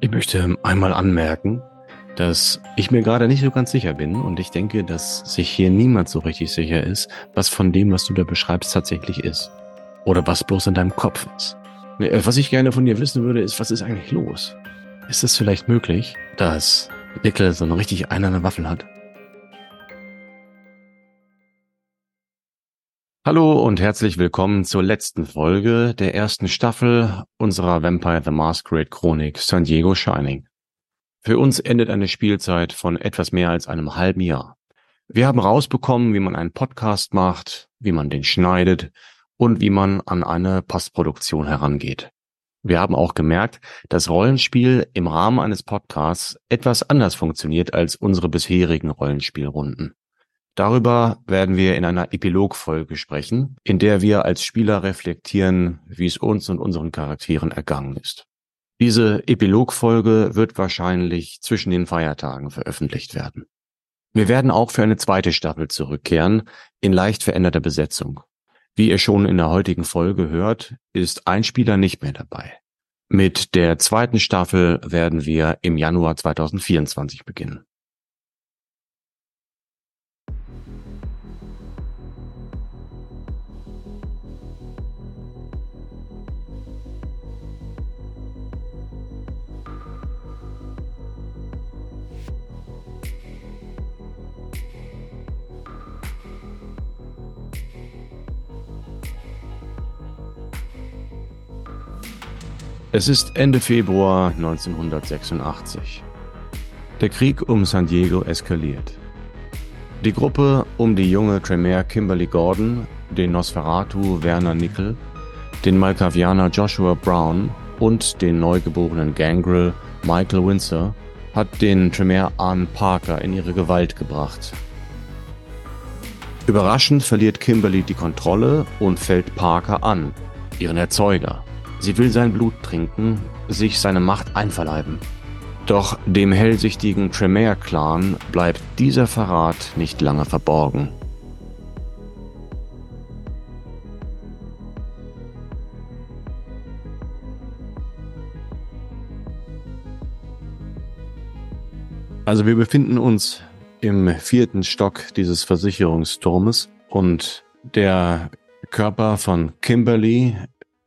Ich möchte einmal anmerken, dass ich mir gerade nicht so ganz sicher bin und ich denke, dass sich hier niemand so richtig sicher ist, was von dem, was du da beschreibst, tatsächlich ist. Oder was bloß in deinem Kopf ist. Äh, was ich gerne von dir wissen würde, ist, was ist eigentlich los? Ist es vielleicht möglich, dass Dickel so eine richtig einerne Waffel hat? Hallo und herzlich willkommen zur letzten Folge der ersten Staffel unserer Vampire the Masquerade Chronik San Diego Shining. Für uns endet eine Spielzeit von etwas mehr als einem halben Jahr. Wir haben rausbekommen, wie man einen Podcast macht, wie man den schneidet und wie man an eine Postproduktion herangeht. Wir haben auch gemerkt, dass Rollenspiel im Rahmen eines Podcasts etwas anders funktioniert als unsere bisherigen Rollenspielrunden. Darüber werden wir in einer Epilogfolge sprechen, in der wir als Spieler reflektieren, wie es uns und unseren Charakteren ergangen ist. Diese Epilogfolge wird wahrscheinlich zwischen den Feiertagen veröffentlicht werden. Wir werden auch für eine zweite Staffel zurückkehren, in leicht veränderter Besetzung. Wie ihr schon in der heutigen Folge hört, ist ein Spieler nicht mehr dabei. Mit der zweiten Staffel werden wir im Januar 2024 beginnen. Es ist Ende Februar 1986. Der Krieg um San Diego eskaliert. Die Gruppe um die junge Tremere Kimberly Gordon, den Nosferatu Werner Nickel, den Malkavianer Joshua Brown und den neugeborenen Gangrel Michael Windsor hat den Tremere Ann Parker in ihre Gewalt gebracht. Überraschend verliert Kimberly die Kontrolle und fällt Parker an, ihren Erzeuger. Sie will sein Blut trinken, sich seine Macht einverleiben. Doch dem hellsichtigen Tremere-Clan bleibt dieser Verrat nicht lange verborgen. Also wir befinden uns im vierten Stock dieses Versicherungsturmes und der Körper von Kimberly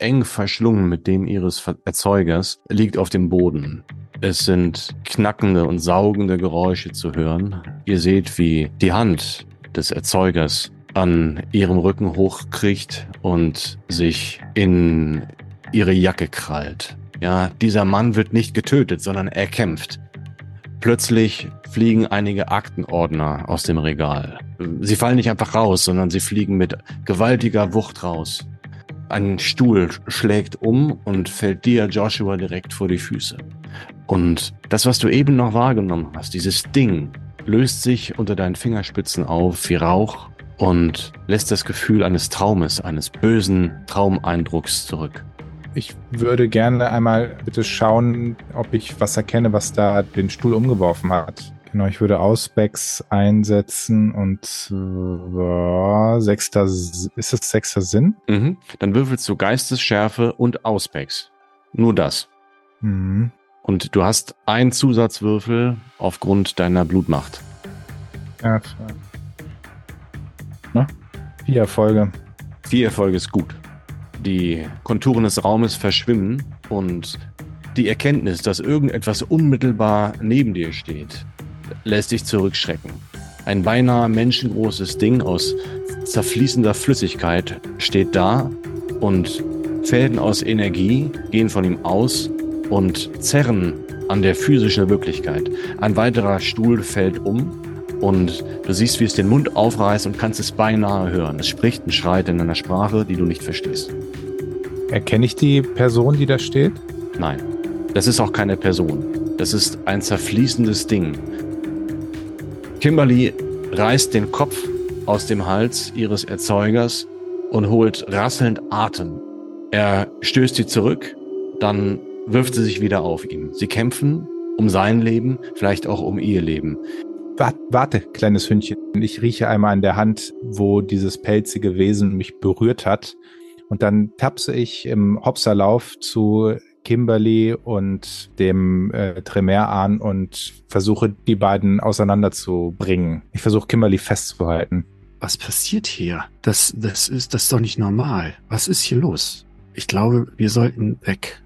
eng verschlungen mit dem ihres Erzeugers, liegt auf dem Boden. Es sind knackende und saugende Geräusche zu hören. Ihr seht, wie die Hand des Erzeugers an ihrem Rücken hochkriecht und sich in ihre Jacke krallt. Ja, dieser Mann wird nicht getötet, sondern er kämpft. Plötzlich fliegen einige Aktenordner aus dem Regal. Sie fallen nicht einfach raus, sondern sie fliegen mit gewaltiger Wucht raus. Ein Stuhl schlägt um und fällt dir, Joshua, direkt vor die Füße. Und das, was du eben noch wahrgenommen hast, dieses Ding, löst sich unter deinen Fingerspitzen auf wie Rauch und lässt das Gefühl eines Traumes, eines bösen Traumeindrucks zurück. Ich würde gerne einmal bitte schauen, ob ich was erkenne, was da den Stuhl umgeworfen hat. Genau, ich würde Auspex einsetzen und zwar sechster, ist das sechster Sinn? Mhm. Dann würfelst du Geistesschärfe und Auspex. Nur das. Mhm. Und du hast einen Zusatzwürfel aufgrund deiner Blutmacht. Ja, Na? Vier Erfolge. Vier Erfolge ist gut. Die Konturen des Raumes verschwimmen und die Erkenntnis, dass irgendetwas unmittelbar neben dir steht, lässt dich zurückschrecken. Ein beinahe menschengroßes Ding aus zerfließender Flüssigkeit steht da und Fäden aus Energie gehen von ihm aus und zerren an der physischen Wirklichkeit. Ein weiterer Stuhl fällt um und du siehst, wie es den Mund aufreißt und kannst es beinahe hören. Es spricht und schreit in einer Sprache, die du nicht verstehst. Erkenne ich die Person, die da steht? Nein, das ist auch keine Person. Das ist ein zerfließendes Ding. Kimberly reißt den Kopf aus dem Hals ihres Erzeugers und holt rasselnd Atem. Er stößt sie zurück, dann wirft sie sich wieder auf ihn. Sie kämpfen um sein Leben, vielleicht auch um ihr Leben. Warte, kleines Hündchen. Ich rieche einmal an der Hand, wo dieses pelzige Wesen mich berührt hat. Und dann tapse ich im Hopserlauf zu Kimberly und dem äh, Tremere an und versuche die beiden auseinanderzubringen. Ich versuche Kimberly festzuhalten. Was passiert hier? Das, das ist, das ist doch nicht normal. Was ist hier los? Ich glaube, wir sollten weg.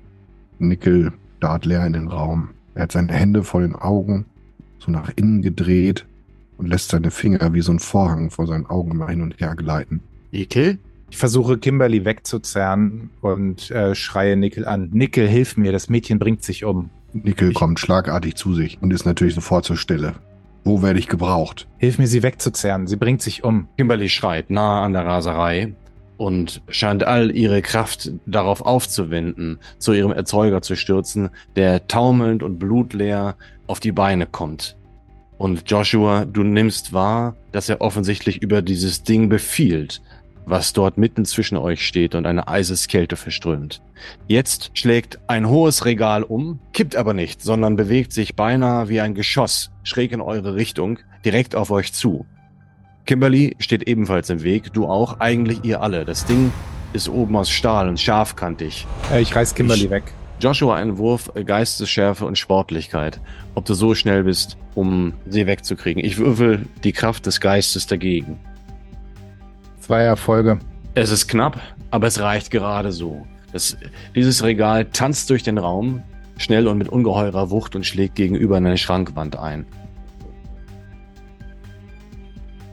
Nickel starrt leer in den Raum. Er hat seine Hände vor den Augen, so nach innen gedreht und lässt seine Finger wie so ein Vorhang vor seinen Augen immer hin und her gleiten. Nickel? Ich versuche Kimberly wegzuzerren und äh, schreie Nickel an. Nickel, hilf mir, das Mädchen bringt sich um. Nickel Ich- kommt schlagartig zu sich und ist natürlich sofort zur Stelle. Wo werde ich gebraucht? Hilf mir, sie wegzuzerren. Sie bringt sich um. Kimberly schreit nahe an der Raserei und scheint all ihre Kraft darauf aufzuwenden, zu ihrem Erzeuger zu stürzen, der taumelnd und blutleer auf die Beine kommt. Und Joshua, du nimmst wahr, dass er offensichtlich über dieses Ding befiehlt, was dort mitten zwischen euch steht und eine Eiseskälte verströmt. Jetzt schlägt ein hohes Regal um, kippt aber nicht, sondern bewegt sich beinahe wie ein Geschoss schräg in eure Richtung, direkt auf euch zu. Kimberly steht ebenfalls im Weg, du auch, eigentlich ihr alle. Das Ding ist oben aus Stahl und scharfkantig. Äh, ich reiß Kimberly Ich- weg. Joshua, ein Wurf äh, Geistesschärfe und Sportlichkeit. Ob du so schnell bist, um sie wegzukriegen. Ich würfel die Kraft des Geistes dagegen. Zwei Erfolge. Es ist knapp, aber es reicht gerade so. Das, dieses Regal tanzt durch den Raum, schnell und mit ungeheurer Wucht und schlägt gegenüber eine Schrankwand ein.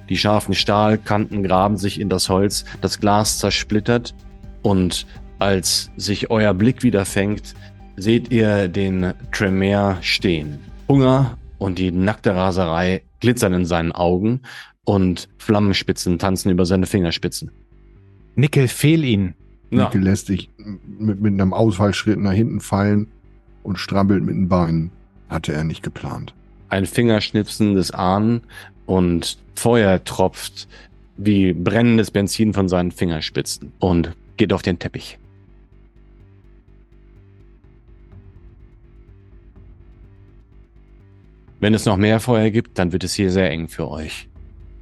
Die scharfen Stahlkanten graben sich in das Holz, das Glas zersplittert und als sich euer Blick wieder fängt, seht ihr den Tremere stehen. Hunger und die nackte Raserei glitzern in seinen Augen und Flammenspitzen tanzen über seine Fingerspitzen. Nickel, fehl ihn. Ja. Nickel lässt sich mit, mit einem Ausfallschritt nach hinten fallen und strampelt mit den Beinen. Hatte er nicht geplant. ein Fingerschnipsen des Ahnen und Feuer tropft wie brennendes Benzin von seinen Fingerspitzen und geht auf den Teppich. Wenn es noch mehr Feuer gibt, dann wird es hier sehr eng für euch.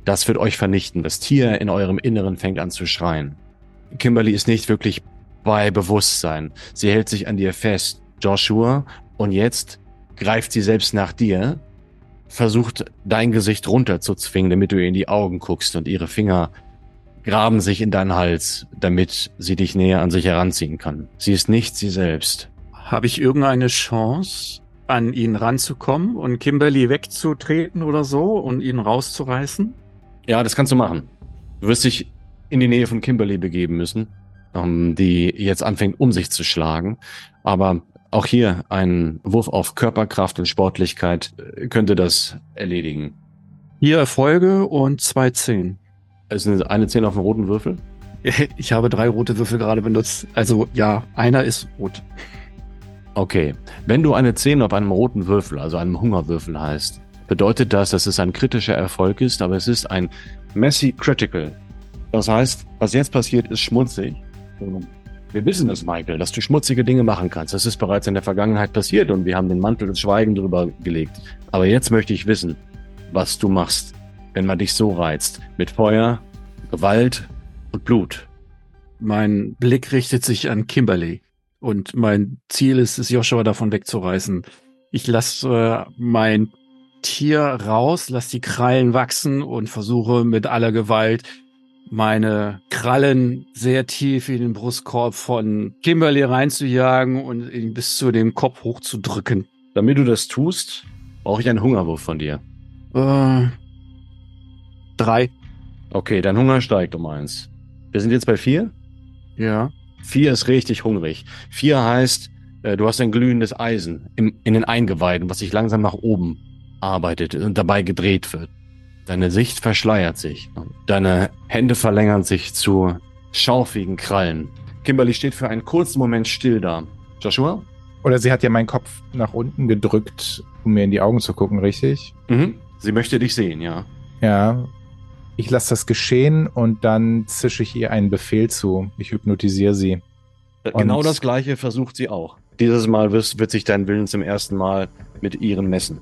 Das wird euch vernichten. Das Tier in eurem Inneren fängt an zu schreien. Kimberly ist nicht wirklich bei Bewusstsein. Sie hält sich an dir fest, Joshua, und jetzt greift sie selbst nach dir, versucht dein Gesicht runterzuzwingen, damit du ihr in die Augen guckst und ihre Finger graben sich in deinen Hals, damit sie dich näher an sich heranziehen kann. Sie ist nicht sie selbst. Habe ich irgendeine Chance, an ihn ranzukommen und Kimberly wegzutreten oder so und ihn rauszureißen? Ja, das kannst du machen. Du wirst dich in die Nähe von Kimberly begeben müssen, ähm, die jetzt anfängt, um sich zu schlagen. Aber auch hier ein Wurf auf Körperkraft und Sportlichkeit äh, könnte das erledigen. Hier Erfolge und zwei Zehn. Es ist eine 10 auf dem roten Würfel. Ich habe drei rote Würfel gerade benutzt. Also ja, einer ist rot. Okay. Wenn du eine 10 auf einem roten Würfel, also einem Hungerwürfel heißt, bedeutet das, dass es ein kritischer Erfolg ist, aber es ist ein Messy Critical. Das heißt, was jetzt passiert, ist schmutzig. Wir wissen es, Michael, dass du schmutzige Dinge machen kannst. Das ist bereits in der Vergangenheit passiert und wir haben den Mantel des Schweigens drüber gelegt. Aber jetzt möchte ich wissen, was du machst, wenn man dich so reizt. Mit Feuer, Gewalt und Blut. Mein Blick richtet sich an Kimberly. Und mein Ziel ist es, Joshua davon wegzureißen. Ich lasse äh, mein Tier raus, lasse die Krallen wachsen und versuche mit aller Gewalt meine Krallen sehr tief in den Brustkorb von Kimberly reinzujagen und ihn bis zu dem Kopf hochzudrücken. Damit du das tust, brauche ich einen Hungerwurf von dir. Äh, drei. Okay, dein Hunger steigt um eins. Wir sind jetzt bei vier. Ja. Vier ist richtig hungrig. Vier heißt, äh, du hast ein glühendes Eisen im, in den Eingeweiden, was sich langsam nach oben arbeitet und dabei gedreht wird. Deine Sicht verschleiert sich. Deine Hände verlängern sich zu schaufigen Krallen. Kimberly steht für einen kurzen Moment still da. Joshua? Oder sie hat ja meinen Kopf nach unten gedrückt, um mir in die Augen zu gucken, richtig? Mhm. Sie möchte dich sehen, ja. Ja. Ich lasse das geschehen und dann zische ich ihr einen Befehl zu. Ich hypnotisiere sie. Äh, Und- Genau das gleiche versucht sie auch. Dieses Mal wirst, wird sich dein Willen zum ersten Mal mit ihren messen.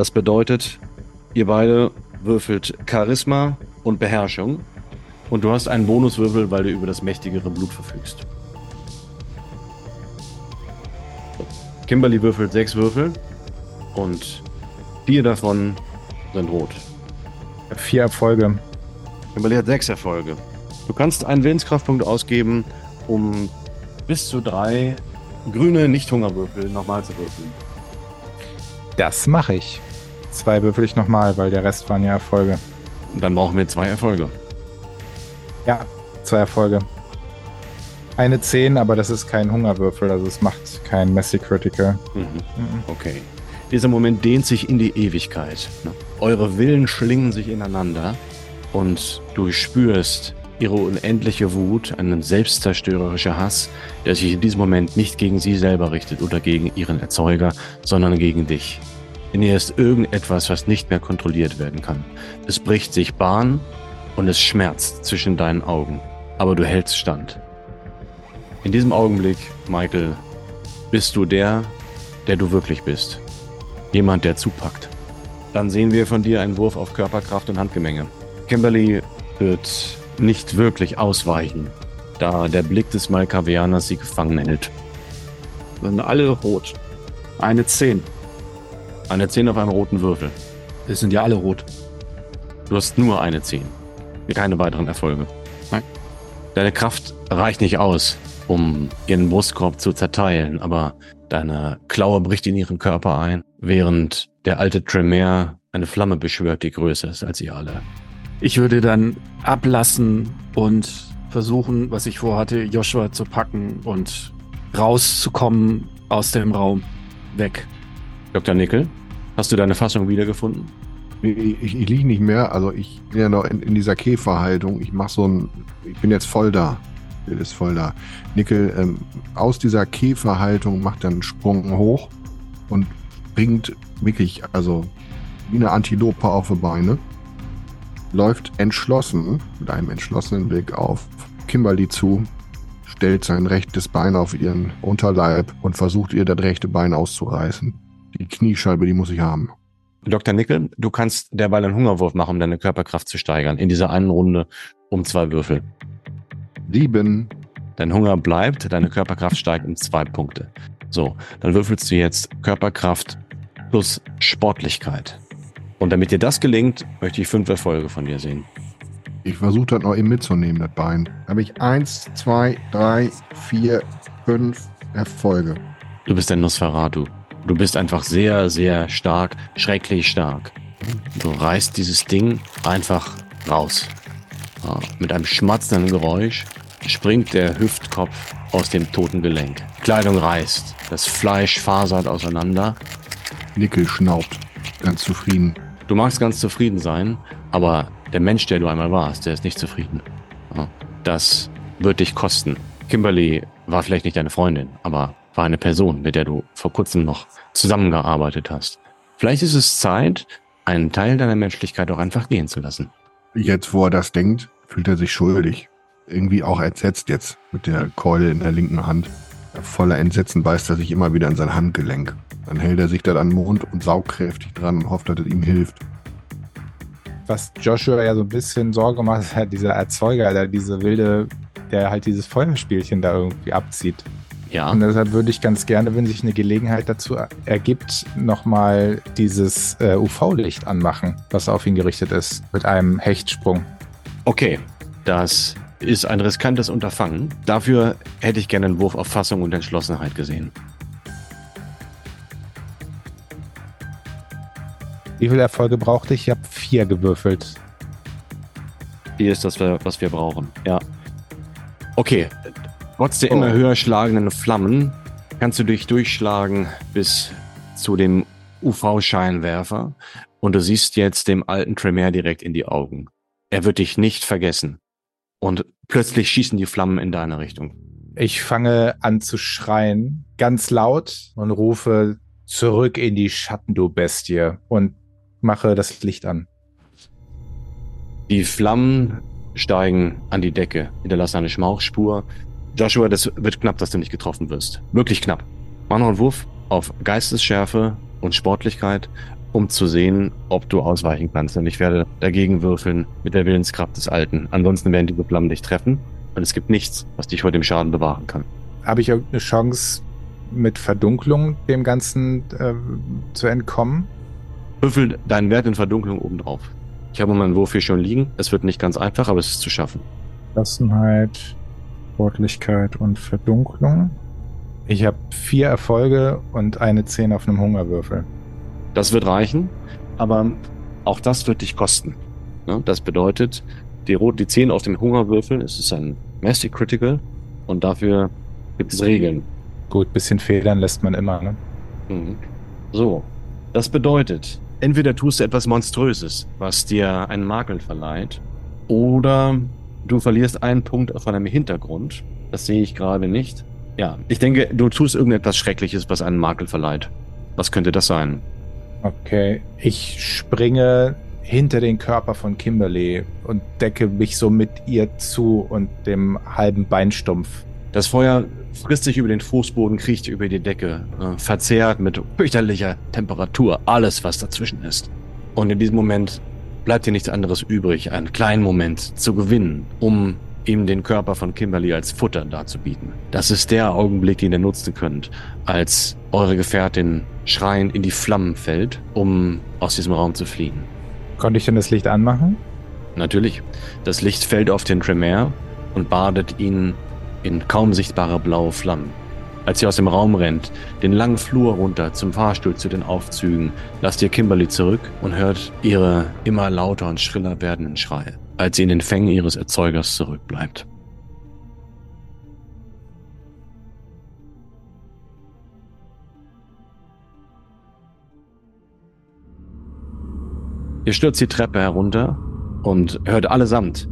Das bedeutet, ihr beide würfelt Charisma und Beherrschung. Und du hast einen Bonuswürfel, weil du über das mächtigere Blut verfügst. Kimberly würfelt sechs Würfel und vier davon sind rot. Vier Erfolge. Kimberly hat sechs Erfolge. Du kannst einen Willenskraftpunkt ausgeben, um bis zu drei grüne Nicht-Hungerwürfel nochmal zu würfeln. Das mache ich. Zwei würfel ich nochmal, weil der Rest waren ja Erfolge. Und dann brauchen wir zwei Erfolge. Ja, zwei Erfolge. Eine 10, aber das ist kein Hungerwürfel, also es macht kein Messy Critical. Mhm. Okay. Dieser Moment dehnt sich in die Ewigkeit. ne? Eure Willen schlingen sich ineinander und du spürst ihre unendliche Wut, einen selbstzerstörerischer Hass, der sich in diesem Moment nicht gegen sie selber richtet oder gegen ihren Erzeuger, sondern gegen dich. In ihr ist irgendetwas, was nicht mehr kontrolliert werden kann. Es bricht sich Bahn und es schmerzt zwischen deinen Augen, aber du hältst stand. In diesem Augenblick, Michael, bist du der, der du wirklich bist. Jemand, der zupackt. Dann sehen wir von dir einen Wurf auf Körperkraft und Handgemenge. Kimberly wird nicht wirklich ausweichen, da der Blick des Malkavianers sie gefangen hält. Sind alle rot. Eine 10. Eine 10 auf einem roten Würfel. Es sind ja alle rot. Du hast nur eine 10. Keine weiteren Erfolge. Nein. Deine Kraft reicht nicht aus, um ihren Brustkorb zu zerteilen, aber deine Klaue bricht in ihren Körper ein, während der alte Tremere eine Flamme beschwört, die größer ist als ihr alle. Ich würde dann ablassen und versuchen, was ich vorhatte, Joshua zu packen und rauszukommen aus dem Raum. Weg. Dr. Nickel, hast du deine Fassung wiedergefunden? Ich, ich, liege nicht mehr, also ich bin ja noch in, in dieser Käferhaltung. Ich mache so ein, ich bin jetzt voll da. Bild ist voll da. Nickel ähm, aus dieser Käferhaltung macht dann einen Sprung hoch und springt wirklich, also wie eine Antilope auf die Beine. Läuft entschlossen, mit einem entschlossenen Blick auf Kimberly zu, stellt sein rechtes Bein auf ihren Unterleib und versucht ihr das rechte Bein auszureißen. Die Kniescheibe, die muss ich haben. Dr. Nickel, du kannst derweil einen Hungerwurf machen, um deine Körperkraft zu steigern. In dieser einen Runde um zwei Würfel. Sieben. Dein Hunger bleibt, deine Körperkraft steigt um zwei Punkte. So, dann würfelst du jetzt Körperkraft plus Sportlichkeit. Und damit dir das gelingt, möchte ich fünf Erfolge von dir sehen. Ich versuche das noch eben mitzunehmen, das Bein. Habe ich eins, zwei, drei, vier, fünf Erfolge. Du bist ein Nosferatu. Du bist einfach sehr, sehr stark, schrecklich stark. Du reißt dieses Ding einfach raus. Ja, mit einem schmatzenden Geräusch springt der Hüftkopf aus dem toten Gelenk. Kleidung reißt, das Fleisch fasert auseinander. Nickel schnaubt. Ganz zufrieden. Du magst ganz zufrieden sein, aber der Mensch, der du einmal warst, der ist nicht zufrieden. Ja, das wird dich kosten. Kimberly war vielleicht nicht deine Freundin, aber war eine Person, mit der du vor kurzem noch zusammengearbeitet hast. Vielleicht ist es Zeit, einen Teil deiner Menschlichkeit auch einfach gehen zu lassen. Jetzt, wo er das denkt, fühlt er sich schuldig. Irgendwie auch entsetzt jetzt mit der Keule in der linken Hand. Voller Entsetzen beißt er sich immer wieder in sein Handgelenk. Dann hält er sich dann an den Mund und saugt kräftig dran und hofft, dass es ihm hilft. Was Joshua ja so ein bisschen Sorge macht, ist halt dieser Erzeuger, der diese wilde, der halt dieses Feuerspielchen da irgendwie abzieht. Ja, Und deshalb würde ich ganz gerne, wenn sich eine Gelegenheit dazu ergibt, nochmal dieses äh, UV-Licht anmachen, was auf ihn gerichtet ist, mit einem Hechtsprung. okay. Das ist ein riskantes Unterfangen. Dafür hätte ich gerne einen Wurf auf Fassung und Entschlossenheit gesehen. Wie viele Erfolge brauchte ich? Ich habe vier gewürfelt. Hier ist das, was wir brauchen. Ja. Okay. Trotz der Oh. immer höher schlagenden Flammen kannst du dich durchschlagen bis zu dem UV-Scheinwerfer und du siehst jetzt dem alten Tremere direkt in die Augen. Er wird dich nicht vergessen. Und plötzlich schießen die Flammen in deine Richtung. Ich fange an zu schreien, ganz laut und rufe zurück in die Schatten, du Bestie, und mache das Licht an. Die Flammen steigen an die Decke, hinterlassen eine Schmauchspur. Joshua, das wird knapp, dass du nicht getroffen wirst. Wirklich knapp. Mach noch einen Wurf auf Geistesschärfe und Sportlichkeit um zu sehen, ob du ausweichen kannst. Und ich werde dagegen würfeln mit der Willenskraft des Alten. Ansonsten werden diese Flammen dich treffen. Und es gibt nichts, was dich vor dem Schaden bewahren kann. Habe ich irgendeine Chance, mit Verdunklung dem Ganzen äh, zu entkommen? Würfel deinen Wert in Verdunklung obendrauf. Ich habe meinen Wurf hier schon liegen. Es wird nicht ganz einfach, aber es ist zu schaffen. Gelassenheit, Sportlichkeit und Verdunklung. Ich habe vier Erfolge und eine 10 auf einem Hungerwürfel. Das wird reichen, aber auch das wird dich kosten. Ne? Das bedeutet, die, Rot die 10 auf dem Hungerwürfel, es ist ein Massive Critical und dafür gibt es Regeln. Gut, bisschen Federn lässt man immer, ne? Mhm. So, das bedeutet, entweder tust du etwas Monströses, was dir einen Makel verleiht, oder du verlierst einen Punkt von einem Hintergrund. Das sehe ich gerade nicht. Ja, ich denke, du tust irgendetwas Schreckliches, was einen Makel verleiht. Was könnte das sein? Okay, ich springe hinter den Körper von Kimberly und decke mich so mit ihr zu und dem halben Beinstumpf. Das Feuer frisst sich über den Fußboden, kriecht über die Decke, äh, verzehrt mit fürchterlicher Temperatur alles, was dazwischen ist. Und in diesem Moment bleibt dir nichts anderes übrig, einen kleinen Moment zu gewinnen, um ihm den Körper von Kimberly als Futter darzubieten. Das ist der Augenblick, den ihr nutzen könnt, als eure Gefährtin schreiend in die Flammen fällt, um aus diesem Raum zu fliehen. Konnte ich denn das Licht anmachen? Natürlich. Das Licht fällt auf den Tremere und badet ihn in kaum sichtbare blaue Flammen. Als sie aus dem Raum rennt, den langen Flur runter zum Fahrstuhl zu den Aufzügen, lasst ihr Kimberly zurück und hört ihre immer lauter und schriller werdenden Schreie, als sie in den Fängen ihres Erzeugers zurückbleibt. Ihr stürzt die Treppe herunter und hört allesamt,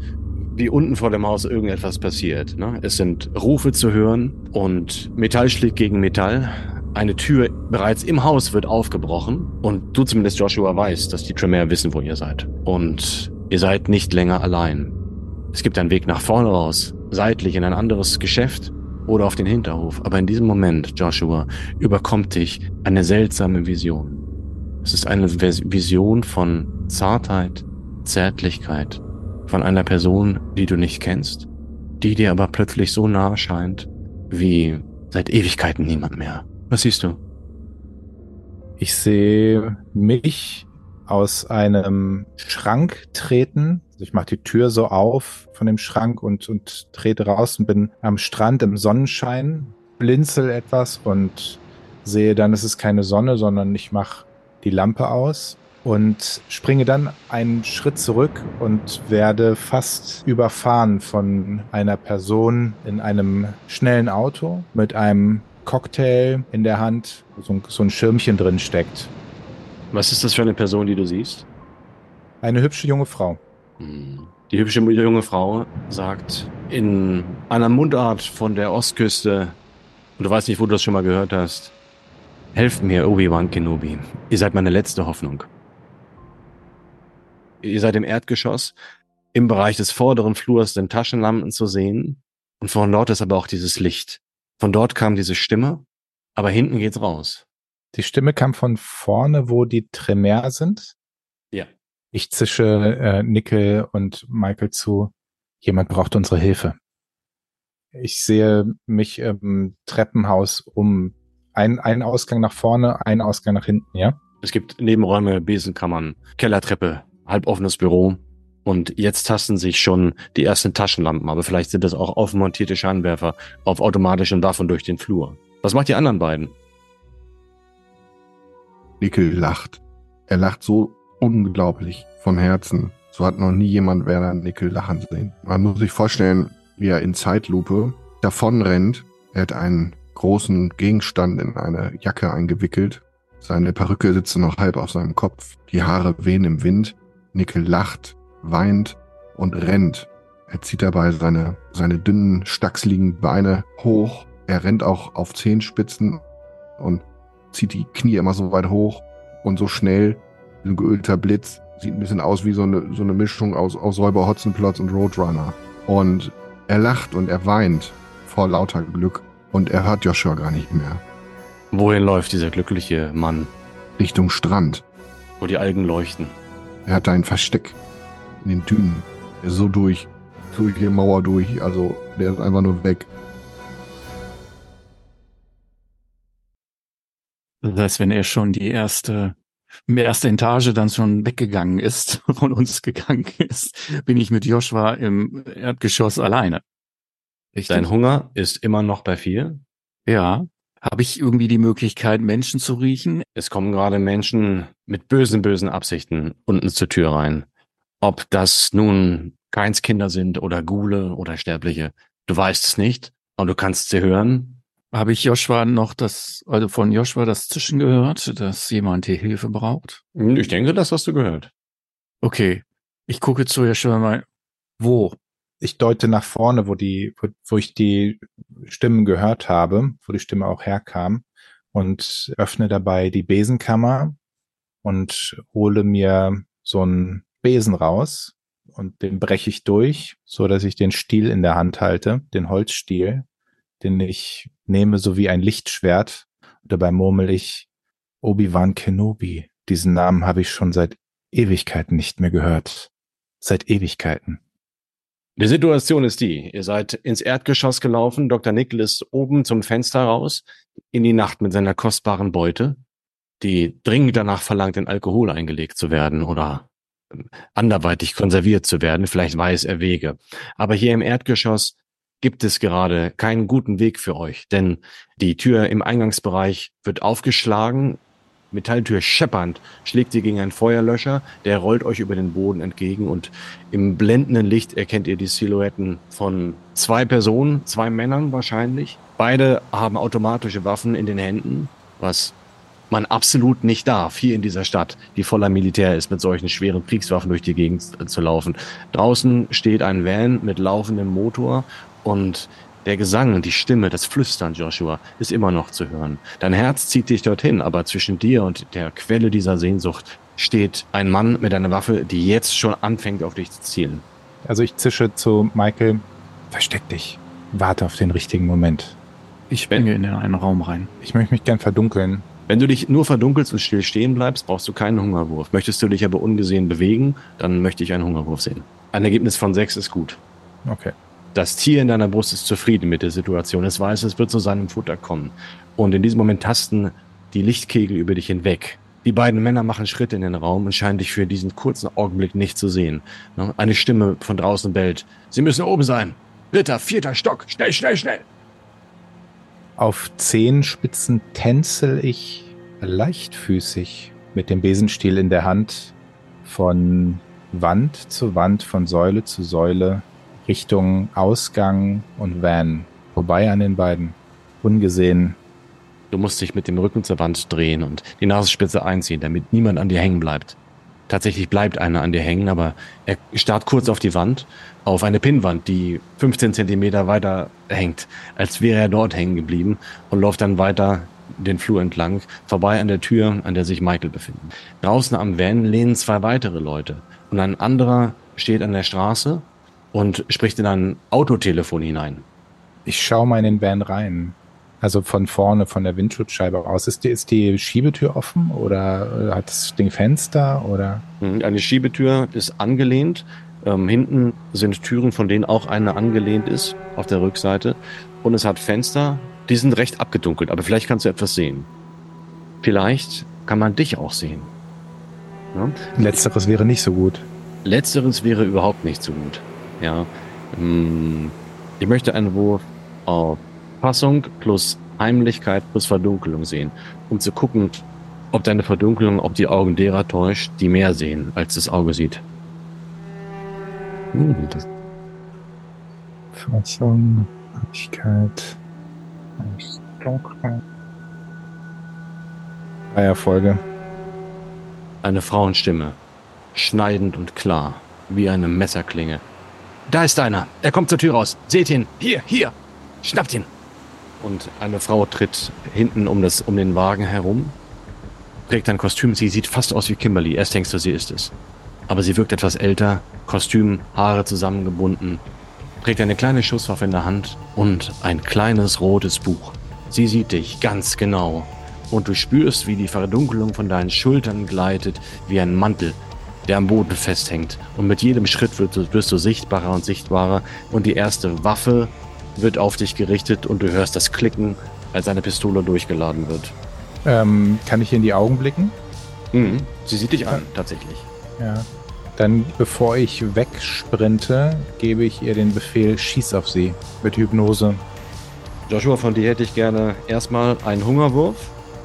wie unten vor dem Haus irgendetwas passiert. Ne? Es sind Rufe zu hören und Metall schlägt gegen Metall. Eine Tür bereits im Haus wird aufgebrochen und du zumindest Joshua weißt, dass die Tremere wissen, wo ihr seid. Und ihr seid nicht länger allein. Es gibt einen Weg nach vorne raus, seitlich in ein anderes Geschäft oder auf den Hinterhof. Aber in diesem Moment, Joshua, überkommt dich eine seltsame Vision. Es ist eine Vision von Zartheit, Zärtlichkeit, von einer Person, die du nicht kennst, die dir aber plötzlich so nahe scheint, wie seit Ewigkeiten niemand mehr. Was siehst du? Ich sehe mich aus einem Schrank treten. Also ich mache die Tür so auf von dem Schrank und, und trete raus und bin am Strand im Sonnenschein, blinzel etwas und sehe dann, es ist keine Sonne, sondern ich mache die Lampe aus und springe dann einen Schritt zurück und werde fast überfahren von einer Person in einem schnellen Auto mit einem Cocktail in der Hand, wo so ein, so ein Schirmchen drin steckt. Was ist das für eine Person, die du siehst? Eine hübsche junge Frau. Hm. Die hübsche junge Frau sagt in einer Mundart von der Ostküste, und du weißt nicht, wo du das schon mal gehört hast, Helft mir, Obi-Wan Kenobi. Ihr seid meine letzte Hoffnung. Ihr seid im Erdgeschoss. Im Bereich des vorderen Flurs sind Taschenlampen zu sehen. Und von dort ist aber auch dieses Licht. Von dort kam diese Stimme, aber hinten geht's raus. Die Stimme kam von vorne, wo die Tremere sind. Ja. Ich zische äh, Nickel und Michael zu. Jemand braucht unsere Hilfe. Ich sehe mich im Treppenhaus um. Ein, ein Ausgang nach vorne, ein Ausgang nach hinten, ja? Es gibt Nebenräume, Besenkammern, Kellertreppe, halboffenes Büro. Und jetzt tasten sich schon die ersten Taschenlampen, aber vielleicht sind das auch aufmontierte Scheinwerfer auf automatischen Waffen durch den Flur. Was macht die anderen beiden? Nickel lacht. Er lacht so unglaublich von Herzen. So hat noch nie jemand Werner Nickel lachen sehen. Man muss sich vorstellen, wie er in Zeitlupe davonrennt. Er hat einen großen Gegenstand in eine Jacke eingewickelt. Seine Perücke sitzt noch halb auf seinem Kopf. Die Haare wehen im Wind. Nickel lacht, weint und rennt. Er zieht dabei seine, seine dünnen, stachsligen Beine hoch. Er rennt auch auf Zehenspitzen und zieht die Knie immer so weit hoch und so schnell, wie ein geölter Blitz. Sieht ein bisschen aus wie so eine, so eine Mischung aus, aus Räuber Hotzenplotz und Roadrunner. Und er lacht und er weint vor lauter Glück und er hört Joshua gar nicht mehr. Wohin läuft dieser glückliche Mann? Richtung Strand. wo die Algen leuchten. Er hat ein Versteck in den Dünen. Er ist so durch, durch die Mauer durch. Also der ist einfach nur weg. Das heißt, wenn er schon die erste, die erste Etage dann schon weggegangen ist, von uns gegangen ist, bin ich mit Joshua im Erdgeschoss alleine. Richtig? Dein Hunger ist immer noch bei vier? Ja. Habe ich irgendwie die Möglichkeit, Menschen zu riechen? Es kommen gerade Menschen mit bösen, bösen Absichten unten zur Tür rein. Ob das nun Keinskinder sind oder Gule oder Sterbliche, du weißt es nicht, aber du kannst sie hören habe ich Joshua noch das, also von Joshua das Zischen gehört, dass jemand hier Hilfe braucht? Ich denke, das hast du gehört. Okay. Ich gucke zu Joshua mal. Wo? Ich deute nach vorne, wo die, wo, wo ich die Stimmen gehört habe, wo die Stimme auch herkam und öffne dabei die Besenkammer und hole mir so einen Besen raus und den breche ich durch, so dass ich den Stiel in der Hand halte, den Holzstiel den ich nehme, so wie ein Lichtschwert. Und dabei murmel ich Obi-Wan Kenobi. Diesen Namen habe ich schon seit Ewigkeiten nicht mehr gehört. Seit Ewigkeiten. Die Situation ist die, ihr seid ins Erdgeschoss gelaufen, Dr. Nickel ist oben zum Fenster raus, in die Nacht mit seiner kostbaren Beute, die dringend danach verlangt, in Alkohol eingelegt zu werden oder ähm, anderweitig konserviert zu werden. Vielleicht weiß er Wege. Aber hier im Erdgeschoss gibt es gerade keinen guten Weg für euch, denn die Tür im Eingangsbereich wird aufgeschlagen, Metalltür scheppernd schlägt sie gegen einen Feuerlöscher, der rollt euch über den Boden entgegen und im blendenden Licht erkennt ihr die Silhouetten von zwei Personen, zwei Männern wahrscheinlich. Beide haben automatische Waffen in den Händen, was man absolut nicht darf, hier in dieser Stadt, die voller Militär ist, mit solchen schweren Kriegswaffen durch die Gegend zu laufen. Draußen steht ein Van mit laufendem Motor und der Gesang, die Stimme, das Flüstern, Joshua, ist immer noch zu hören. Dein Herz zieht dich dorthin, aber zwischen dir und der Quelle dieser Sehnsucht steht ein Mann mit einer Waffe, die jetzt schon anfängt, auf dich zu zielen. Also ich zische zu Michael, versteck dich, warte auf den richtigen Moment. Ich springe in den einen Raum rein. Ich möchte mich gern verdunkeln. Wenn du dich nur verdunkelst und still stehen bleibst, brauchst du keinen Hungerwurf. Möchtest du dich aber ungesehen bewegen, dann möchte ich einen Hungerwurf sehen. Ein Ergebnis von sechs ist gut. Okay. Das Tier in deiner Brust ist zufrieden mit der Situation. Es weiß, es wird zu seinem Futter kommen. Und in diesem Moment tasten die Lichtkegel über dich hinweg. Die beiden Männer machen Schritte in den Raum und scheinen dich für diesen kurzen Augenblick nicht zu sehen. Ne? Eine Stimme von draußen bellt. Sie müssen oben sein. Dritter, vierter Stock. Schnell, schnell, schnell. Auf Zehenspitzen tänzel ich leichtfüßig mit dem Besenstiel in der Hand von Wand zu Wand, von Säule zu Säule Richtung Ausgang und Van. Vorbei an den beiden. Ungesehen. Du musst dich mit dem Rücken zur Wand drehen und die Nasenspitze einziehen, damit niemand an dir hängen bleibt. Tatsächlich bleibt einer an dir hängen, aber er starrt kurz auf die Wand, auf eine Pinnwand, die 15 Zentimeter weiter hängt, als wäre er dort hängen geblieben und läuft dann weiter den Flur entlang, vorbei an der Tür, an der sich Michael befindet. Draußen am Van lehnen zwei weitere Leute und ein anderer steht an der Straße und spricht in ein Autotelefon hinein. Ich schaue mal in den Van rein. Also von vorne, von der Windschutzscheibe aus. Ist die, ist die Schiebetür offen oder hat das Ding Fenster oder? Hm, eine Schiebetür ist angelehnt. Ähm, hinten sind Türen, von denen auch eine angelehnt ist, auf der Rückseite. Und es hat Fenster, die sind recht abgedunkelt, aber vielleicht kannst du etwas sehen. Vielleicht kann man dich auch sehen. Ja? Letzteres wäre nicht so gut. Letzteres wäre überhaupt nicht so gut. Ja. Hm, ich möchte einen Wurf auf Fassung plus Heimlichkeit plus Verdunkelung sehen, um zu gucken, ob deine Verdunkelung, ob die Augen derer täuscht, die mehr sehen, als das Auge sieht. Hm, Fassung, Heimlichkeit, Dunkelheit. Drei Erfolge. Eine Frauenstimme, schneidend und klar, wie eine Messerklinge, da ist einer. Er kommt zur Tür raus. Seht ihn. Hier, hier. Schnappt ihn. Und eine Frau tritt hinten um, das, um den Wagen herum, trägt ein Kostüm. Sie sieht fast aus wie Kimberly. Erst denkst du, sie ist es. Aber sie wirkt etwas älter. Kostüm, Haare zusammengebunden. Trägt eine kleine Schusswaffe in der Hand und ein kleines rotes Buch. Sie sieht dich ganz genau und du spürst, wie die Verdunkelung von deinen Schultern gleitet, wie ein Mantel, der am Boden festhängt. Und mit jedem Schritt wirst du, wirst du sichtbarer und sichtbarer und die erste Waffe wird auf dich gerichtet und du hörst das Klicken, als eine Pistole durchgeladen wird. Ähm, kann ich in die Augen blicken? Mhm. Sie sieht dich an, tatsächlich. Ja. Dann, bevor ich wegsprinte, gebe ich ihr den Befehl, schieß auf sie mit Hypnose. Joshua, von dir hätte ich gerne erstmal einen Hungerwurf,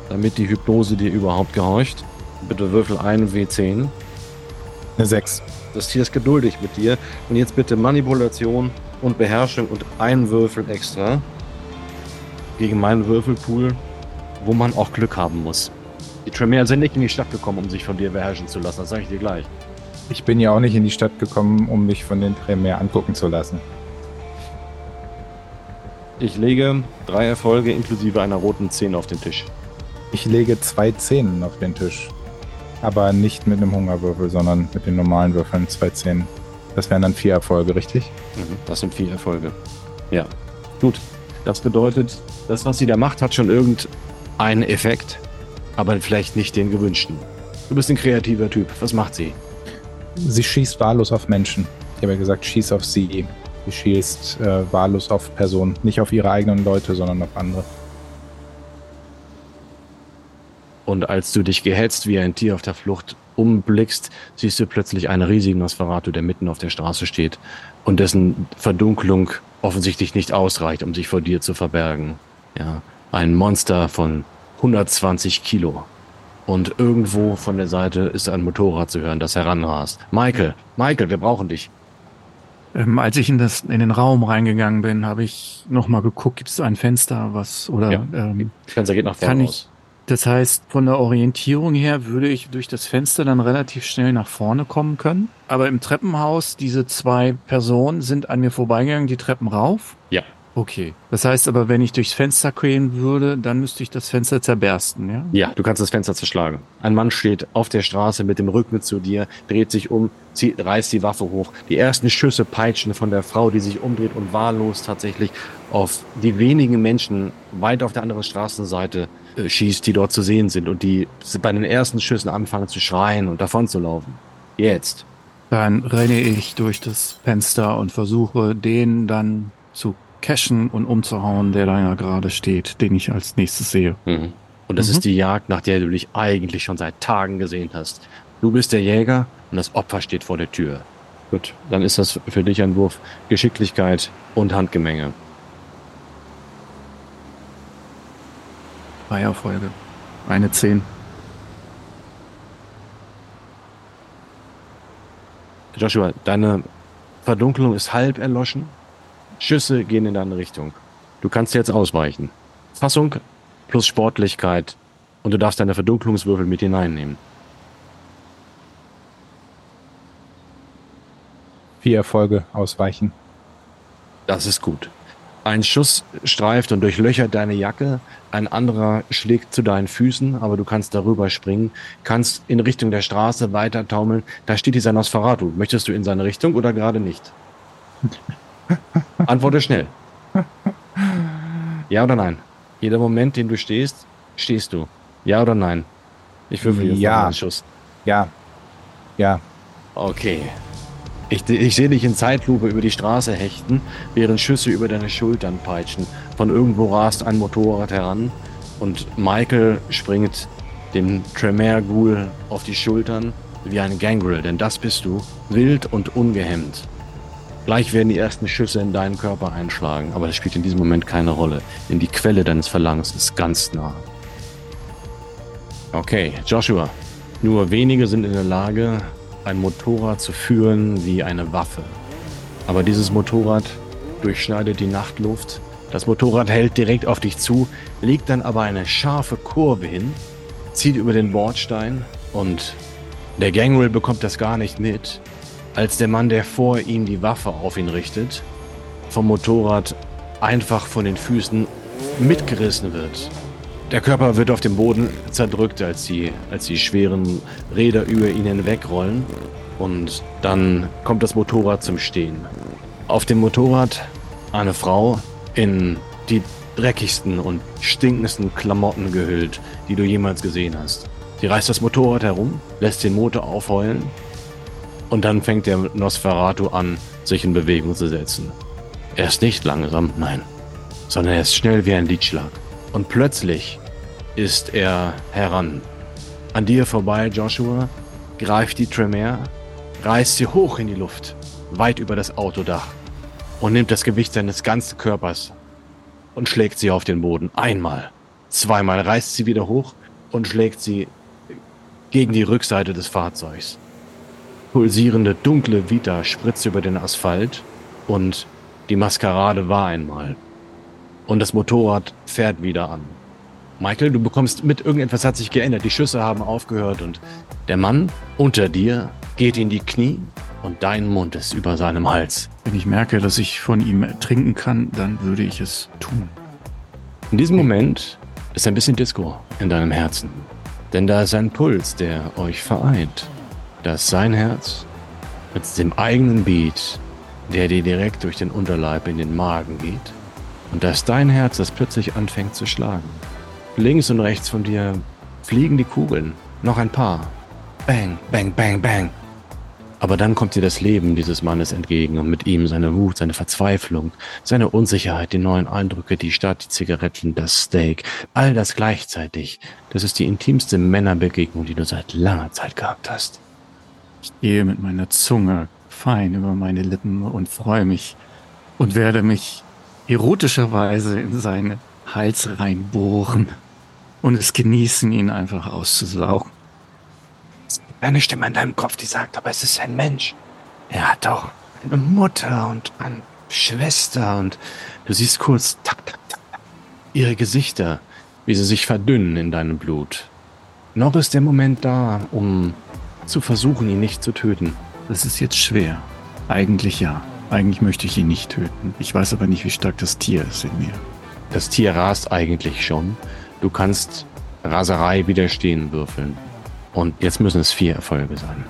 damit die Hypnose dir überhaupt gehorcht. Bitte würfel einen W10. Eine 6. Das Tier ist geduldig mit dir. Und jetzt bitte Manipulation und Beherrschung und einen Würfel extra gegen meinen Würfelpool, wo man auch Glück haben muss. Die Tremere sind nicht in die Stadt gekommen, um sich von dir beherrschen zu lassen, das sage ich dir gleich. Ich bin ja auch nicht in die Stadt gekommen, um mich von den Tremere angucken zu lassen. Ich lege drei Erfolge inklusive einer roten 10 auf den Tisch. Ich lege zwei Zehnen auf den Tisch. Aber nicht mit einem Hungerwürfel, sondern mit den normalen Würfeln zwei Zehnen. Das wären dann vier Erfolge, richtig? Mhm, Das sind vier Erfolge. Ja. Gut. Das bedeutet, das, was sie da macht, hat schon irgendeinen Effekt, aber vielleicht nicht den gewünschten. Du bist ein kreativer Typ. Was macht sie? Sie schießt wahllos auf Menschen. Ich habe ja gesagt, schieß auf sie. Sie schießt äh, wahllos auf Personen. Nicht auf ihre eigenen Leute, sondern auf andere. Und als du dich gehetzt wie ein Tier auf der Flucht umblickst, siehst du plötzlich einen riesigen Nosferatu, der mitten auf der Straße steht und dessen Verdunklung offensichtlich nicht ausreicht, um sich vor dir zu verbergen. Ja, ein Monster von 120 Kilo. Und irgendwo von der Seite ist ein Motorrad zu hören, das heranrast. Michael, Michael, wir brauchen dich. Ähm, als ich in, das, in den Raum reingegangen bin, habe ich nochmal geguckt, gibt es ein Fenster, was oder Ja. ähm, Das Fenster geht nach vorne Kann ich-. Das heißt, von der Orientierung her würde ich durch das Fenster dann relativ schnell nach vorne kommen können. Aber im Treppenhaus, diese zwei Personen sind an mir vorbeigegangen, die Treppen rauf. Ja. Okay. Das heißt aber, wenn ich durchs Fenster gehen würde, dann müsste ich das Fenster zerbersten, ja? Ja, du kannst das Fenster zerschlagen. Ein Mann steht auf der Straße mit dem Rücken zu dir, dreht sich um, zieht, reißt die Waffe hoch. Die ersten Schüsse peitschen von der Frau, die sich umdreht und wahllos tatsächlich auf die wenigen Menschen weit auf der anderen Straßenseite äh, schießt, die dort zu sehen sind und die bei den ersten Schüssen anfangen zu schreien und davon zu laufen. Jetzt. Dann renne ich durch das Fenster und versuche, den dann zu cashen und umzuhauen, der da ja gerade steht, den ich als nächstes sehe. Mhm. Und das Mhm. ist die Jagd, nach der du dich eigentlich schon seit Tagen gesehen hast. Du bist der Jäger und das Opfer steht vor der Tür. Gut, dann ist das für dich ein Wurf Geschicklichkeit und Handgemenge. Drei Erfolge. Eine Zehn. Joshua, deine Verdunkelung ist halb erloschen. Schüsse gehen in deine Richtung. Du kannst jetzt ausweichen. Fassung plus Sportlichkeit und du darfst deine Verdunklungswürfel mit hineinnehmen. Vier Erfolge ausweichen. Das ist gut. Ein Schuss streift und durchlöchert deine Jacke, ein anderer schlägt zu deinen Füßen, aber du kannst darüber springen, kannst in Richtung der Straße weiter taumeln. Da steht dieser Nosferatu. Möchtest du in seine Richtung oder gerade nicht? Antworte schnell. Ja oder nein? Jeder Moment, den du stehst, stehst du. Ja oder nein? Ich würfel jetzt Ja. einen Schuss. Ja. Ja. Okay. Ich, ich sehe dich in Zeitlupe über die Straße hechten, während Schüsse über deine Schultern peitschen. Von irgendwo rast ein Motorrad heran und Michael springt dem Tremere Ghoul auf die Schultern wie ein Gangrel, denn das bist du, wild und ungehemmt. Gleich werden die ersten Schüsse in deinen Körper einschlagen, aber das spielt in diesem Moment keine Rolle, denn die Quelle deines Verlangens ist ganz nah. Okay, Joshua, nur wenige sind in der Lage, ein Motorrad zu führen wie eine Waffe. Aber dieses Motorrad durchschneidet die Nachtluft. Das Motorrad hält direkt auf dich zu, legt dann aber eine scharfe Kurve hin, zieht über den Bordstein und der Gangrel bekommt das gar nicht mit, als der Mann, der vor ihm die Waffe auf ihn richtet, vom Motorrad einfach von den Füßen mitgerissen wird. Der Körper wird auf dem Boden zerdrückt, als die, als die schweren Räder über ihn hinwegrollen. Und dann kommt das Motorrad zum Stehen. Auf dem Motorrad eine Frau, in die dreckigsten und stinkendsten Klamotten gehüllt, die du jemals gesehen hast. Sie reißt das Motorrad herum, lässt den Motor aufheulen und dann fängt der Nosferatu an, sich in Bewegung zu setzen. Er ist nicht langsam, nein, sondern er ist schnell wie ein Liedschlag. Und plötzlich ist er heran. An dir vorbei, Joshua, greift die Tremere, reißt sie hoch in die Luft, weit über das Autodach und nimmt das Gewicht seines ganzen Körpers und schlägt sie auf den Boden. Einmal, zweimal reißt sie wieder hoch und schlägt sie gegen die Rückseite des Fahrzeugs. Pulsierende dunkle Vita spritzt über den Asphalt und die Maskerade war einmal. Und das Motorrad fährt wieder an. Michael, du bekommst mit, irgendetwas hat sich geändert. Die Schüsse haben aufgehört und der Mann unter dir geht in die Knie und dein Mund ist über seinem Hals. Wenn ich merke, dass ich von ihm trinken kann, dann würde ich es tun. In diesem Moment ist ein bisschen Disco in deinem Herzen. Denn da ist ein Puls, der euch vereint. Da ist sein Herz mit dem eigenen Beat, der dir direkt durch den Unterleib in den Magen geht. Und da ist dein Herz, das plötzlich anfängt zu schlagen. Links und rechts von dir fliegen die Kugeln. Noch ein paar. Bang, bang, bang, bang. Aber dann kommt dir das Leben dieses Mannes entgegen und mit ihm seine Wut, seine Verzweiflung, seine Unsicherheit, die neuen Eindrücke, die Stadt, die Zigaretten, das Steak, all das gleichzeitig. Das ist die intimste Männerbegegnung, die du seit langer Zeit gehabt hast. Ich gehe mit meiner Zunge fein über meine Lippen und freue mich und werde mich erotischerweise in seine Hals reinbohren und es genießen, ihn einfach auszusaugen. Eine Stimme in deinem Kopf, die sagt, aber es ist ein Mensch. Er hat auch eine Mutter und eine Schwester und du siehst kurz tak, tak, tak, ihre Gesichter, wie sie sich verdünnen in deinem Blut. Noch ist der Moment da, um zu versuchen, ihn nicht zu töten. Das ist jetzt schwer. Eigentlich ja. Eigentlich möchte ich ihn nicht töten. Ich weiß aber nicht, wie stark das Tier ist in mir. Das Tier rast eigentlich schon. Du kannst Raserei widerstehen würfeln. Und jetzt müssen es vier Erfolge sein.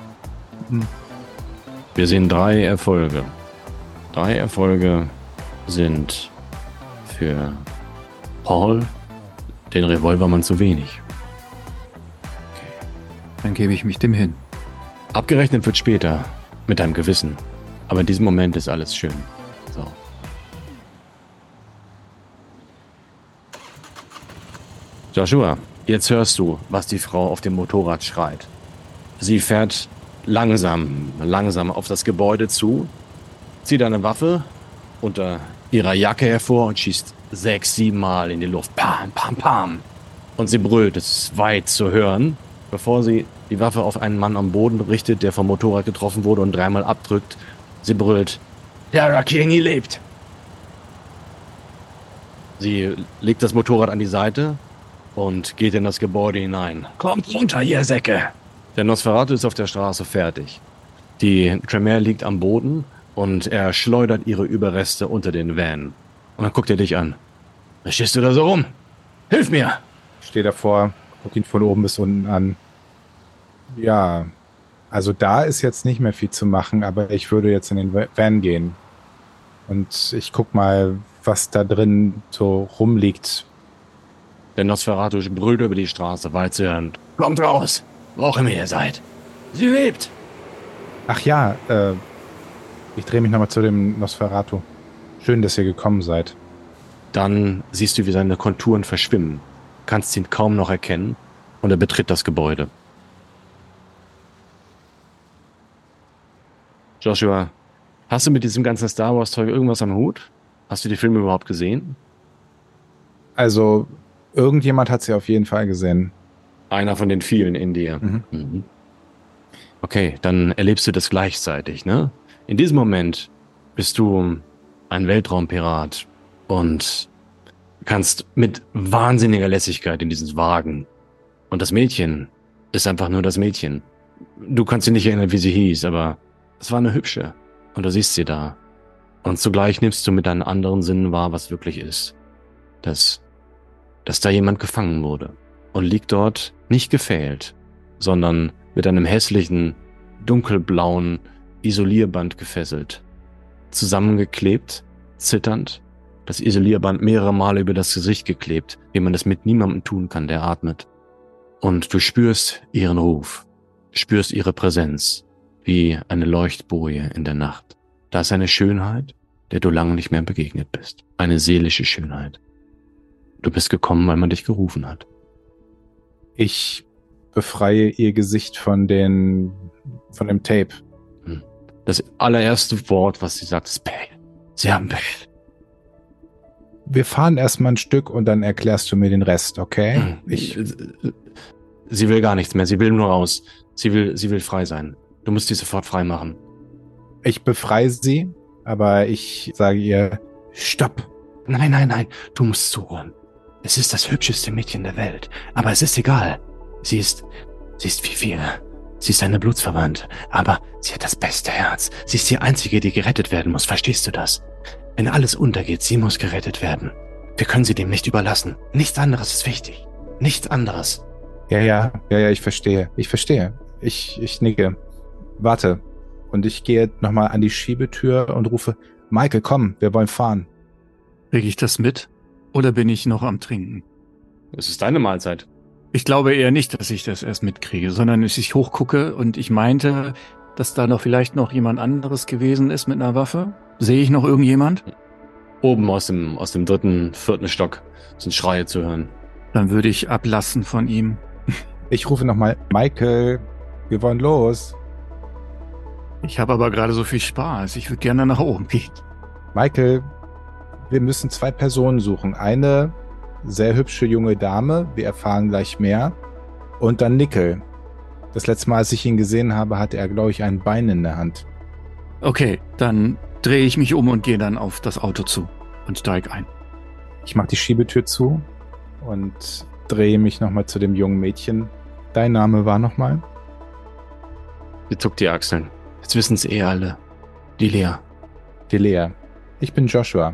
Hm. Wir sehen drei Erfolge. Drei Erfolge sind für Paul, den Revolvermann zu wenig. Dann gebe ich mich dem hin. Abgerechnet wird später mit deinem Gewissen. Aber in diesem Moment ist alles schön. Joshua, jetzt hörst du, was die Frau auf dem Motorrad schreit. Sie fährt langsam, langsam auf das Gebäude zu, zieht eine Waffe unter ihrer Jacke hervor und schießt sechs, sieben Mal in die Luft. Pam, pam, pam. Und sie brüllt, es ist weit zu hören, bevor sie die Waffe auf einen Mann am Boden richtet, der vom Motorrad getroffen wurde und dreimal abdrückt. Sie brüllt, Lara Kingi lebt. Sie legt das Motorrad an die Seite und geht in das Gebäude hinein. Kommt runter, ihr Säcke! Der Nosferatu ist auf der Straße fertig. Die Tremere liegt am Boden und er schleudert ihre Überreste unter den Van. Und dann guckt er dich an. Was stehst du da so rum? Hilf mir! Ich stehe davor, guck ihn von oben bis unten an. Ja, also da ist jetzt nicht mehr viel zu machen, aber ich würde jetzt in den Van gehen. Und ich guck mal, was da drin so rumliegt. Der Nosferatu brüllt über die Straße, weit zu hören. Kommt raus, wo auch immer ihr seid. Sie lebt! Ach ja, äh, ich drehe mich nochmal zu dem Nosferatu. Schön, dass ihr gekommen seid. Dann siehst du, wie seine Konturen verschwimmen. Kannst ihn kaum noch erkennen und er betritt das Gebäude. Joshua, hast du mit diesem ganzen Star Wars-Zeug irgendwas am Hut? Hast du die Filme überhaupt gesehen? Also, irgendjemand hat sie auf jeden Fall gesehen. Einer von den vielen in dir. Mhm. Mhm. Okay, dann erlebst du das gleichzeitig, ne? In diesem Moment bist du ein Weltraumpirat und kannst mit wahnsinniger Lässigkeit in diesen Wagen. Und das Mädchen ist einfach nur das Mädchen. Du kannst dich nicht erinnern, wie sie hieß, aber es war eine hübsche. Und du siehst sie da. Und zugleich nimmst du mit deinen anderen Sinnen wahr, was wirklich ist. Dass, dass da jemand gefangen wurde und liegt dort nicht gefählt, sondern mit einem hässlichen, dunkelblauen Isolierband gefesselt, zusammengeklebt, zitternd das Isolierband mehrere Male über das Gesicht geklebt, wie man das mit niemandem tun kann, der atmet. Und du spürst ihren Ruf, spürst ihre Präsenz, wie eine Leuchtboje in der Nacht. Da ist eine Schönheit, der du lange nicht mehr begegnet bist. Eine seelische Schönheit. Du bist gekommen, weil man dich gerufen hat. Ich befreie ihr Gesicht von den, von dem Tape. Hm. Das allererste Wort, was sie sagt, ist Bale. Sie haben Bale. Wir fahren erstmal ein Stück und dann erklärst du mir den Rest, okay? Hm. Ich, sie will gar nichts mehr. Sie will nur raus. Sie will, sie will frei sein. Du musst sie sofort frei machen. Ich befreie sie, aber ich sage ihr, stopp. Nein, nein, nein. Du musst zuhören. Es ist das hübscheste Mädchen der Welt. Aber es ist egal. Sie ist, sie ist wie wir. Sie ist eine Blutsverwandte, aber sie hat das beste Herz. Sie ist die Einzige, die gerettet werden muss. Verstehst du das? Wenn alles untergeht, sie muss gerettet werden. Wir können sie dem nicht überlassen. Nichts anderes ist wichtig. Nichts anderes. Ja, ja, ja, ja, ich verstehe. Ich verstehe. Ich, ich nicke. Warte. Und ich gehe nochmal an die Schiebetür und rufe, Michael, komm, wir wollen fahren. Kriege ich das mit? Oder bin ich noch am Trinken? Es ist deine Mahlzeit. Ich glaube eher nicht, dass ich das erst mitkriege, sondern dass ich hochgucke und ich meinte, dass da noch vielleicht noch jemand anderes gewesen ist mit einer Waffe. Sehe ich noch irgendjemand? Oben aus dem, aus dem dritten, vierten Stock sind Schreie zu hören. Dann würde ich ablassen von ihm. Ich rufe nochmal, Michael, wir wollen los. Ich habe aber gerade so viel Spaß. Ich würde gerne nach oben gehen. Michael, wir müssen zwei Personen suchen. Eine sehr hübsche junge Dame, wir erfahren gleich mehr. Und dann Nickel. Das letzte Mal, als ich ihn gesehen habe, hatte er, glaube ich, ein Bein in der Hand. Okay, dann drehe ich mich um und gehe dann auf das Auto zu und steige ein. Ich mache die Schiebetür zu und drehe mich nochmal zu dem jungen Mädchen. Dein Name war nochmal? Sie zuckt die Achseln. Jetzt wissen es eh alle. Die Lea. Die Lea. Ich bin Joshua.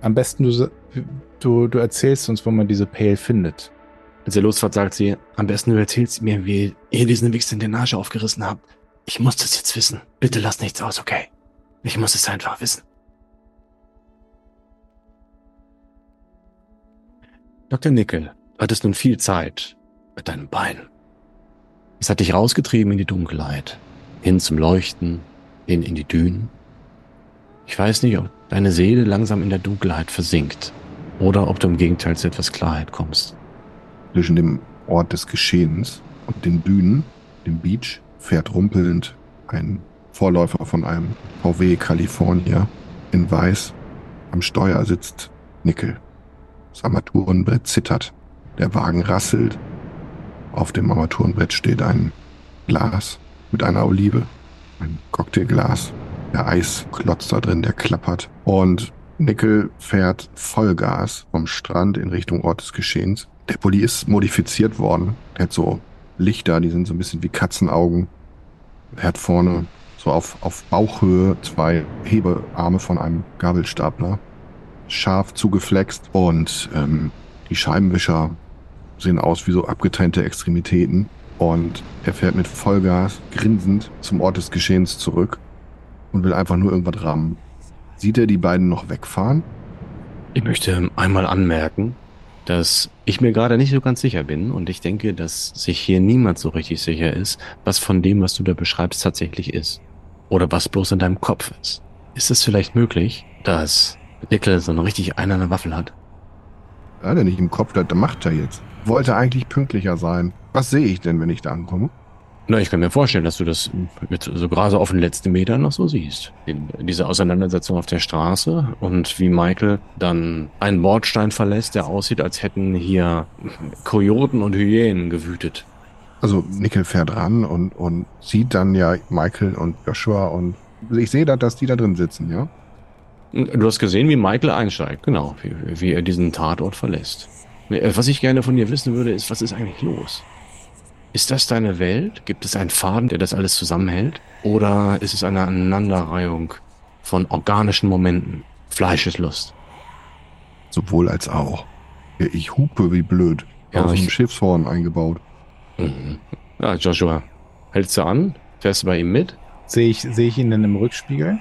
Am besten du, du, du erzählst uns, wo man diese Pale findet. Als er losfahrt, sagt sie, am besten du erzählst mir, wie ihr diesen Wichs in den Arsch aufgerissen habt. Ich muss das jetzt wissen. Bitte lass nichts aus, okay? Ich muss es einfach wissen. Dr. Nickel, du hattest nun viel Zeit mit deinem Bein. Es hat dich rausgetrieben in die Dunkelheit, hin zum Leuchten, hin in die Dünen. Ich weiß nicht, ob deine Seele langsam in der Dunkelheit versinkt oder ob du im Gegenteil zu etwas Klarheit kommst. Zwischen dem Ort des Geschehens und den Dünen, dem Beach, fährt rumpelnd ein Vorläufer von einem VW California in Weiß. Am Steuer sitzt Nickel. Das Armaturenbrett zittert. Der Wagen rasselt. Auf dem Armaturenbrett steht ein Glas mit einer Olive. Ein Cocktailglas. Der Eis klotzt da drin, der klappert. Und Nickel fährt Vollgas vom Strand in Richtung Ort des Geschehens. Der Pulli ist modifiziert worden. Der hat so Lichter, die sind so ein bisschen wie Katzenaugen. Er hat vorne so auf, auf Bauchhöhe zwei Hebearme von einem Gabelstapler. Scharf zugeflext und ähm, die Scheibenwischer sehen aus wie so abgetrennte Extremitäten. Und er fährt mit Vollgas grinsend zum Ort des Geschehens zurück und will einfach nur irgendwas rammen. Sieht er die beiden noch wegfahren? Ich möchte einmal anmerken, dass ich mir gerade nicht so ganz sicher bin und ich denke, dass sich hier niemand so richtig sicher ist, was von dem, was du da beschreibst, tatsächlich ist. Oder was bloß in deinem Kopf ist. Ist es vielleicht möglich, dass Nickel so eine richtig einerne Waffel hat? Ja, der nicht im Kopf, der macht er jetzt. Wollte eigentlich pünktlicher sein. Was sehe ich denn, wenn ich da ankomme? Na, ich kann mir vorstellen, dass du das mit so gerade so auf den letzten Metern noch so siehst. In, diese Auseinandersetzung auf der Straße und wie Michael dann einen Bordstein verlässt, der aussieht, als hätten hier Kojoten und Hyänen gewütet. Also Nickel fährt ran und, und sieht dann ja Michael und Joshua und ich sehe da, dass die da drin sitzen, ja? Du hast gesehen, wie Michael einsteigt, genau, wie, wie er diesen Tatort verlässt. Was ich gerne von dir wissen würde, ist, was ist eigentlich los? Ist das deine Welt? Gibt es einen Faden, der das alles zusammenhält? Oder ist es eine Aneinanderreihung von organischen Momenten? Fleischeslust? Sowohl als auch. Ich hupe wie blöd. Ja, Aus dem Schiffshorn eingebaut. Mhm. Ja, Joshua, hältst du an? Fährst du bei ihm mit? Sehe ich, sehe ich ihn denn im Rückspiegel?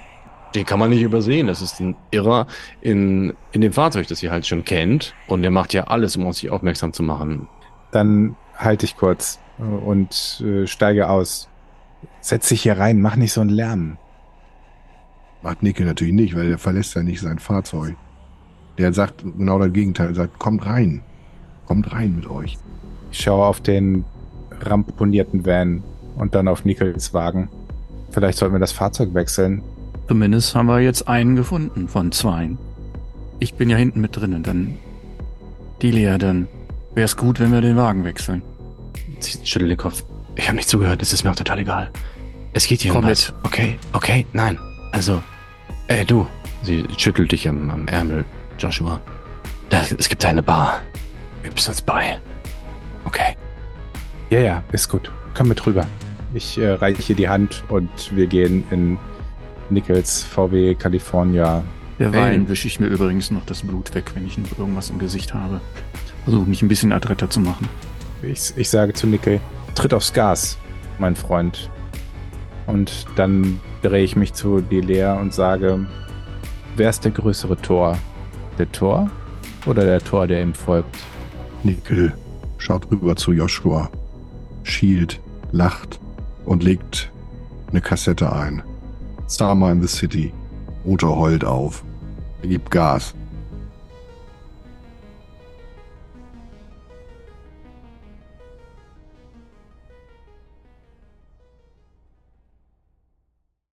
den kann man nicht übersehen. Das ist ein Irrer in, in dem Fahrzeug, das ihr halt schon kennt. Und der macht ja alles, um auf sich aufmerksam zu machen. Dann halte ich kurz und äh, steige aus. Setz dich hier rein, mach nicht so einen Lärm. Macht Nickel natürlich nicht, weil er verlässt ja nicht sein Fahrzeug. Der sagt genau das Gegenteil. Er sagt, kommt rein. Kommt rein mit euch. Ich schaue auf den ramponierten Van und dann auf Nickels Wagen. Vielleicht sollten wir das Fahrzeug wechseln. Zumindest haben wir jetzt einen gefunden von zweien. Ich bin ja hinten mit drinnen, dann. Delia, dann wäre es gut, wenn wir den Wagen wechseln. Sie schüttelt den Kopf. Ich habe nicht zugehört, es ist mir auch total egal. Es geht hier Komm um was. Okay, okay, nein. Also, äh, du. Sie schüttelt dich am, am Ärmel, Joshua. Da, es gibt eine Bar. Wir müssen uns beeilen. Okay. Ja, ja, ist gut. Komm mit rüber. Ich äh, reiche die Hand und wir gehen in Nickels VW California. Derweilen wische ich mir übrigens noch das Blut weg, wenn ich irgendwas im Gesicht habe. Versuche mich ein bisschen adretter zu machen. Ich, ich sage zu Nickel, tritt aufs Gas, mein Freund. Und dann drehe ich mich zu Delea und sage, wer ist der größere Tor? Der Tor oder der Tor, der ihm folgt? Nickel schaut rüber zu Joshua, schielt, lacht und legt eine Kassette ein. Summer in the City. Motor heult auf. Er gibt Gas.